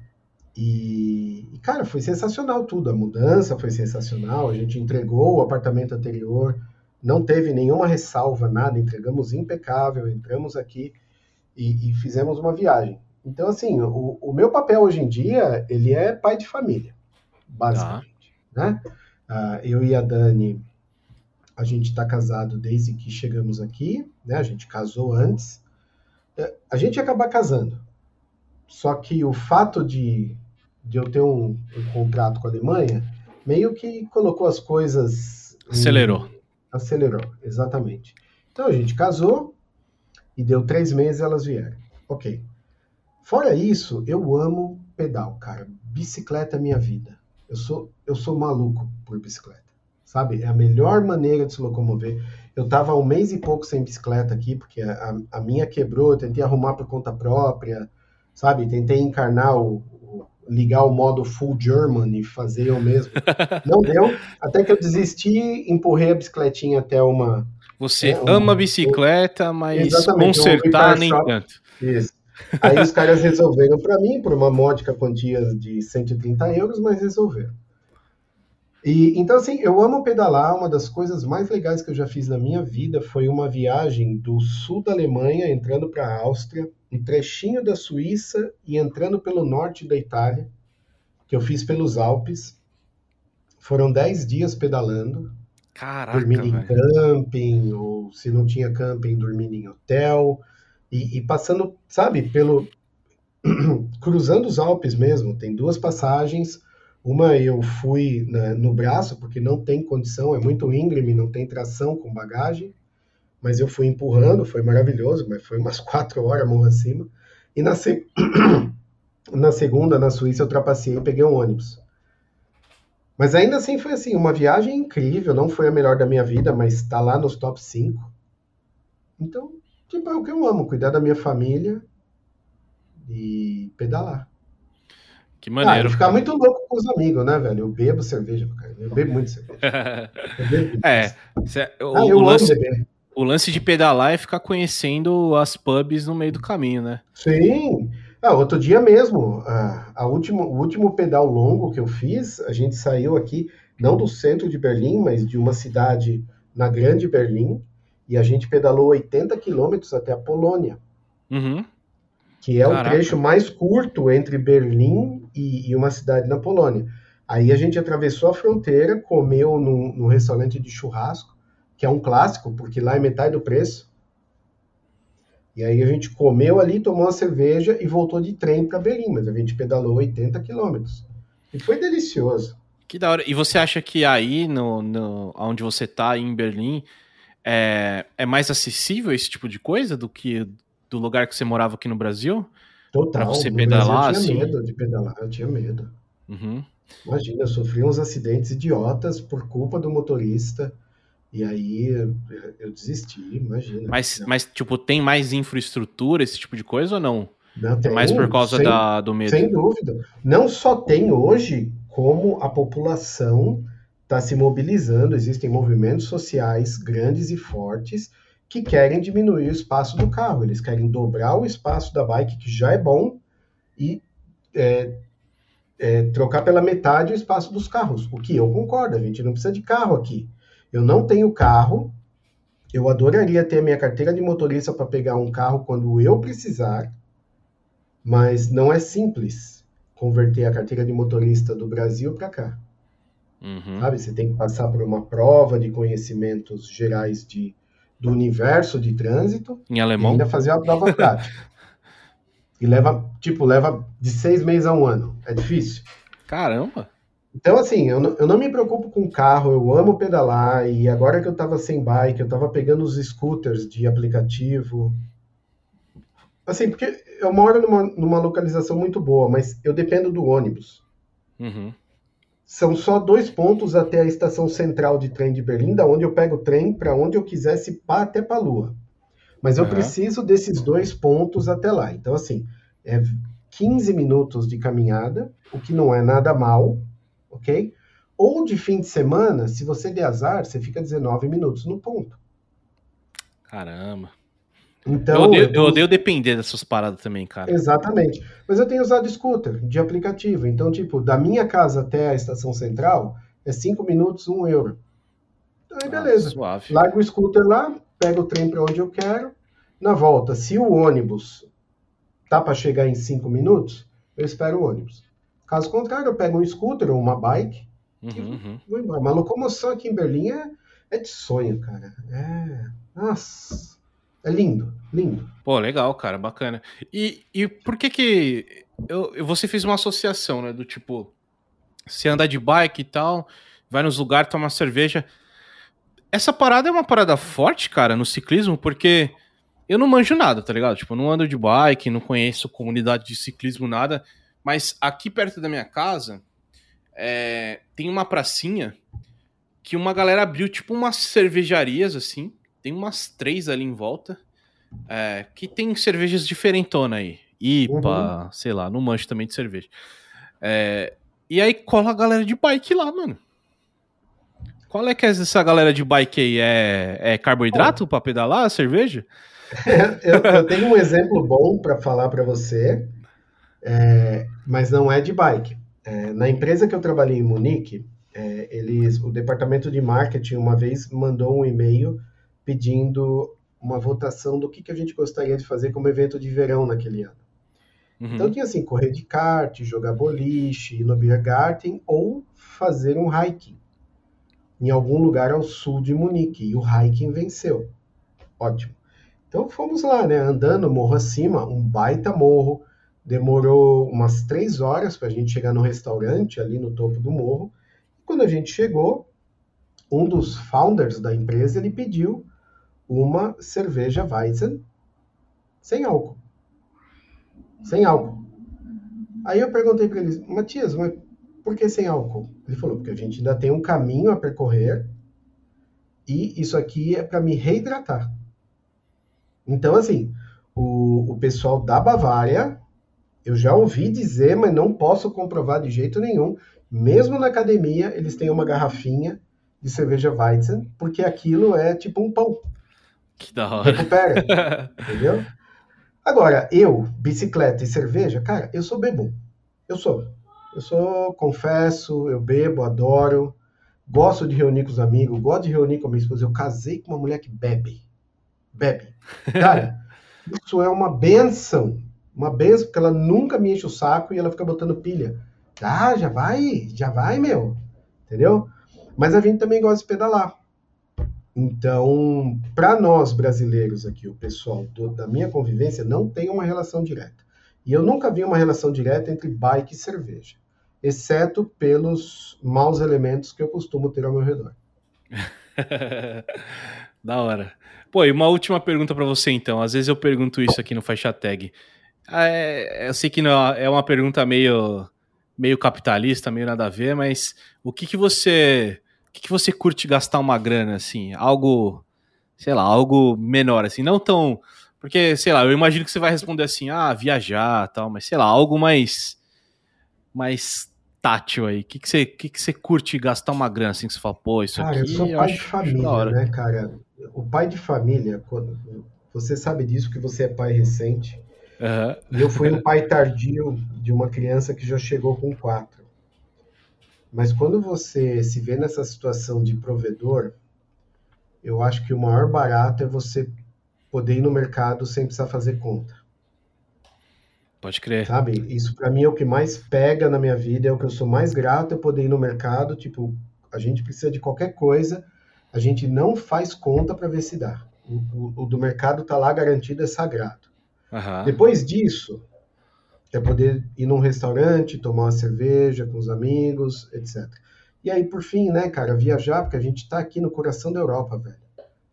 E, cara, foi sensacional tudo. A mudança foi sensacional. A gente entregou o apartamento anterior, não teve nenhuma ressalva, nada. Entregamos impecável, entramos aqui e, e fizemos uma viagem. Então, assim, o, o, meu papel hoje em dia, ele é pai de família, basicamente. Tá. Né? Uh, eu e a Dani, a gente está casado desde que chegamos aqui, né? A gente casou antes. A gente ia acabar casando. Só que o fato de de eu ter um, um, contrato com a Alemanha, meio que colocou as coisas. Acelerou. Em, acelerou, exatamente. Então a gente casou e deu três meses elas vieram. Ok. Fora isso, eu amo pedal, cara. Bicicleta é minha vida. Eu sou, eu sou maluco por bicicleta. Sabe? É a melhor maneira de se locomover. Eu tava um mês e pouco sem bicicleta aqui, porque a, a minha quebrou, eu tentei arrumar por conta própria, sabe? Tentei encarnar o, ligar o modo full German e fazer eu mesmo. Não deu. Até que eu desisti, empurrei a bicicletinha até uma. Você é, ama bicicleta, mas consertar nem tanto. Isso. Aí os caras resolveram para mim, por uma módica quantia de 130 euros, mas resolveram. E, então, assim, eu amo pedalar. Uma das coisas mais legais que eu já fiz na minha vida foi uma viagem do sul da Alemanha, entrando para a Áustria, um trechinho da Suíça e entrando pelo norte da Itália, que eu fiz pelos Alpes. Foram 10 dias pedalando. Caraca, dormindo em camping, ou se não tinha camping, dormindo em hotel. E, e passando, sabe, pelo. cruzando os Alpes mesmo. Tem duas passagens uma eu fui né, no braço, porque não tem condição, é muito íngreme, não tem tração com bagagem. Mas eu fui empurrando, foi maravilhoso, mas foi umas quatro horas mão acima. E na, se... na segunda, na Suíça, eu trapacei e peguei um ônibus. Mas ainda assim foi assim, uma viagem incrível, não foi a melhor da minha vida, mas está lá nos top 5. Então, tipo, é o que eu amo, cuidar da minha família e pedalar. Que maneiro. Ah, ficar muito louco com os amigos, né, velho? Eu bebo cerveja, cara. Eu bebo muito cerveja. bebo é, cê, o, ah, o, lance, o lance de pedalar é ficar conhecendo as pubs no meio do caminho, né? Sim. Ah, outro dia mesmo, a, a último, o último pedal longo que eu fiz, a gente saiu aqui, não do centro de Berlim, mas de uma cidade na grande Berlim, e a gente pedalou 80 quilômetros até a Polônia. Uhum que é Caraca. o trecho mais curto entre Berlim e, e, uma cidade na Polônia. Aí a gente atravessou a fronteira, comeu num, num, restaurante de churrasco, que é um clássico, porque lá é metade do preço. E aí a gente comeu ali, tomou uma cerveja e voltou de trem para Berlim, mas a gente pedalou 80 quilômetros. E foi delicioso. Que da hora. E você acha que aí, no, no, onde você está, em Berlim, é, é mais acessível esse tipo de coisa do que do lugar que você morava aqui no Brasil? Total. Pra você pedalar, eu tinha assim? medo de pedalar, eu tinha medo. Uhum. Imagina, eu sofri uns acidentes idiotas por culpa do motorista. E aí eu desisti, imagina. Mas, mas, tipo, tem mais infraestrutura, esse tipo de coisa ou não? Não tem. Mais por causa sem, da, do medo? Sem dúvida. Não só tem hoje, como a população está se mobilizando, existem movimentos sociais grandes e fortes que querem diminuir o espaço do carro. Eles querem dobrar o espaço da bike, que já é bom, e é, é, trocar pela metade o espaço dos carros. O que eu concordo, a gente não precisa de carro aqui. Eu não tenho carro, eu adoraria ter a minha carteira de motorista para pegar um carro quando eu precisar, mas não é simples converter a carteira de motorista do Brasil para cá. Uhum. Sabe, você tem que passar por uma prova de conhecimentos gerais de do universo de trânsito em alemão. e ainda fazer a prova prática. e leva, tipo, leva de seis meses a um ano. É difícil. Caramba! Então, assim, eu não, eu não me preocupo com carro, eu amo pedalar, e agora que eu tava sem bike, eu tava pegando os scooters de aplicativo. Assim, porque eu moro numa, numa localização muito boa, mas eu dependo do ônibus. Uhum. São só dois pontos até a estação central de trem de Berlim, da onde eu pego o trem para onde eu quisesse pá até para a Lua. Mas eu Uhum. preciso desses dois pontos até lá. Então, assim, é 15 minutos de caminhada, o que não é nada mal, ok? Ou de fim de semana, se você der azar, você fica 19 minutos no ponto. Caramba. Então, eu, odeio, eu eu tô- odeio depender dessas paradas também, cara. Exatamente. Mas eu tenho usado scooter de aplicativo. Então, tipo, da minha casa até a estação central é 5 minutos, 1 euro. Aí, Ah, beleza. suave. Largo o scooter lá, pego o trem para onde eu quero. Na volta, se o ônibus tá para chegar em 5 minutos, eu espero o ônibus. Caso contrário, eu pego um scooter ou uma bike Uhum, uhum. e vou embora. Uma locomoção aqui em Berlim é, é de sonho, cara. É. Nossa. É lindo, lindo. Pô, legal, cara, bacana. E, e por que que eu- você fez uma associação, né? Do tipo, você anda de bike e tal, vai nos lugares, toma cerveja. Essa parada é uma parada forte, cara, no ciclismo, porque eu não manjo nada, tá ligado? Tipo, eu não ando de bike, não conheço comunidade de ciclismo, nada. Mas aqui perto da minha casa é, tem uma pracinha que uma galera abriu, tipo, umas cervejarias, assim. Tem umas três ali em volta. é, que tem cervejas diferentona aí. IPA, sei lá, não manjo também de cerveja. É, e aí cola a galera de bike lá, mano. Qual é que é essa galera de bike aí? É, é carboidrato pra pedalar a cerveja? eu, eu tenho um exemplo bom para falar para você, é, mas não é de bike. É, na empresa que eu trabalhei em Munique, é, eles, o departamento de marketing uma vez mandou um e-mail pedindo uma votação do que, que a gente gostaria de fazer como evento de verão naquele ano. Uhum. Então tinha assim, correr de kart, jogar boliche, ir no beer garden ou fazer um hiking em algum lugar ao sul de Munique. E o hiking venceu. Ótimo. Então fomos lá, né? Andando morro acima, um baita morro. Demorou umas três horas para a gente chegar no restaurante ali no topo do morro. Quando a gente chegou, um dos founders da empresa ele pediu uma cerveja Weizen sem álcool. Sem álcool. Aí eu perguntei para ele, Matias, mas por que sem álcool? Ele falou, porque a gente ainda tem um caminho a percorrer e isso aqui é para me reidratar. Então, assim, o, o pessoal da Bavária, eu já ouvi dizer, mas não posso comprovar de jeito nenhum. Mesmo na academia, eles têm uma garrafinha de cerveja Weizen, porque aquilo é tipo um pão. Que da hora. Recupera, entendeu? Agora, eu, bicicleta e cerveja, cara, eu sou bebum. Eu sou. Eu sou, confesso, eu bebo, adoro. Gosto de reunir com os amigos, gosto de reunir com a minha esposa. Eu casei com uma mulher que bebe. Bebe. Cara, isso é uma benção. Uma benção, porque ela nunca me enche o saco e ela fica botando pilha. Ah, já vai, já vai, meu. Entendeu? Mas a gente também gosta de pedalar. Então, para nós brasileiros aqui, o pessoal do, da minha convivência não tem uma relação direta. E eu nunca vi uma relação direta entre bike e cerveja, exceto pelos maus elementos que eu costumo ter ao meu redor. da hora. Pô, e uma última pergunta para você então. Às vezes eu pergunto isso aqui no Faixa Tag. É, eu sei que não, é uma pergunta meio, meio capitalista, meio nada a ver, mas o que, que você. O que, que você curte gastar uma grana, assim? Algo, sei lá, algo menor, assim, não tão. Porque, sei lá, eu imagino que você vai responder assim, ah, viajar tal, mas sei lá, algo mais. mais tátil aí. O que, que, você, que, que você curte gastar uma grana, assim, que você fala, pô, isso cara, aqui. eu sou pai eu de acho, família, né, cara? O pai de família, quando, você sabe disso, que você é pai recente. Uhum. E eu fui um pai tardio de uma criança que já chegou com quatro. Mas quando você se vê nessa situação de provedor, eu acho que o maior barato é você poder ir no mercado sem precisar fazer conta. Pode crer. Sabe? Isso para mim é o que mais pega na minha vida, é o que eu sou mais grato é poder ir no mercado, tipo, a gente precisa de qualquer coisa, a gente não faz conta para ver se dá. O, o, o, do mercado tá lá garantido, é sagrado. Uhum. Depois disso, é poder ir num restaurante, tomar uma cerveja com os amigos, etc. E aí, por fim, né, cara, viajar, porque a gente está aqui no coração da Europa, velho.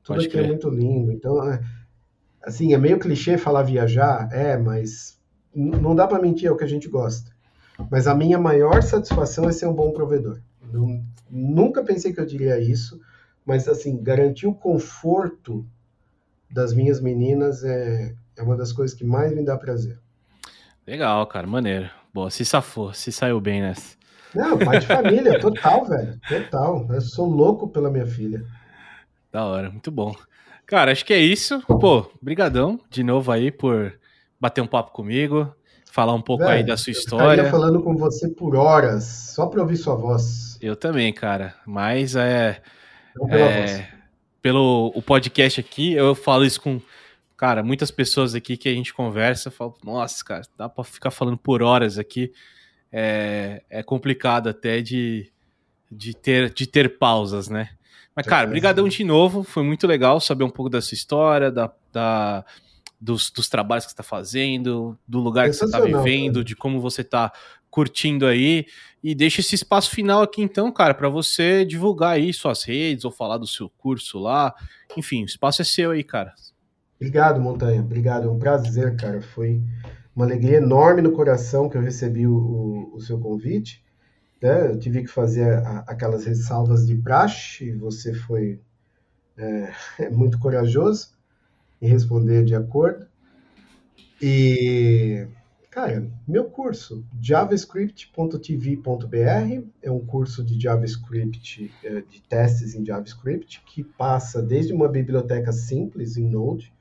Tudo Pode aqui é crer. é muito lindo. Então, é, assim, é meio clichê falar viajar, é, mas não dá para mentir, é o que a gente gosta. Mas a minha maior satisfação é ser um bom provedor. Eu nunca pensei que eu diria isso, mas assim, garantir o conforto das minhas meninas é, é uma das coisas que mais me dá prazer. Legal, cara, maneiro. Boa, se safou, se saiu bem nessa. Não, pai de família, total, velho. Total. Eu sou louco pela minha filha. Da hora, muito bom. Cara, acho que é isso. Pô, brigadão de novo aí por bater um papo comigo, falar um pouco aí da sua história. Eu falando com você por horas, só para ouvir sua voz. Eu também, cara. Mas é, é pelo o podcast aqui, eu falo isso com cara, muitas pessoas aqui que a gente conversa, falo, nossa, cara, dá para ficar falando por horas aqui. É, é complicado até de, de, ter, de ter pausas, né? Mas, cara, brigadão de novo. Foi muito legal saber um pouco da sua história, da, da dos, dos, trabalhos que você está fazendo, do lugar que você está vivendo, cara. de como você está curtindo aí. E deixa esse espaço final aqui, então, cara, para você divulgar aí suas redes ou falar do seu curso lá. Enfim, o espaço é seu aí, cara. Obrigado, Montanha. Obrigado. É um prazer, cara. Foi uma alegria enorme no coração que eu recebi o, o, o seu convite. Né? Eu tive que fazer a, aquelas ressalvas de praxe e você foi é, é muito corajoso em responder de acordo. E, cara, meu curso, javascript.tv.br, é um curso de JavaScript, é, de testes em JavaScript, que passa desde uma biblioteca simples em Node,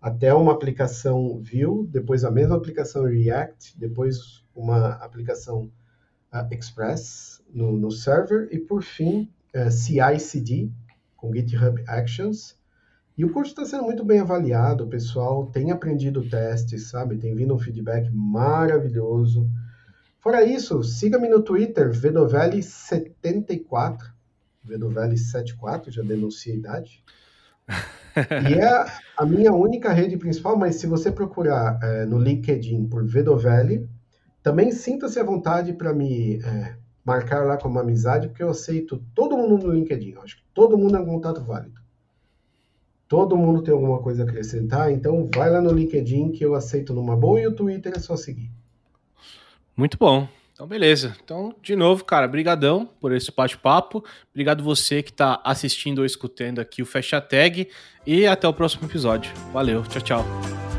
até uma aplicação Vue, depois a mesma aplicação React, depois uma aplicação uh, Express no, no, server e por fim uh, é, CI/CD com GitHub Actions. E o curso está sendo muito bem avaliado, o pessoal tem aprendido testes, sabe? Tem vindo um feedback maravilhoso. Fora isso, siga-me no Twitter, Vedovelli74, Vedovelli74, já denunciei a idade. e é a minha única rede principal, mas se você procurar é, no LinkedIn por Vedovelli, também sinta-se à vontade para me é, marcar lá como amizade, porque eu aceito todo mundo no LinkedIn. Eu acho que todo mundo é um contato válido. Todo mundo tem alguma coisa a acrescentar, então vai lá no LinkedIn que eu aceito numa boa e o Twitter é só seguir. Muito bom. Então, beleza. Então, de novo, cara, brigadão por esse bate-papo. Obrigado você que está assistindo ou escutando aqui o Fecha Tag. E até o próximo episódio. Valeu, tchau, tchau.